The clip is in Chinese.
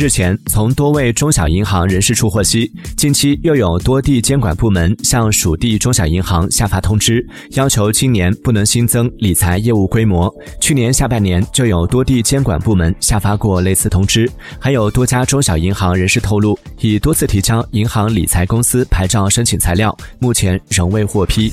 日前从多位中小银行人士处获悉近期又有多地监管部门向属地中小银行下发通知要求今年不能新增理财业务规模。去年下半年就有多地监管部门下发过类似通知还有多家中小银行人士透露已多次提交银行理财公司牌照申请材料目前仍未获批。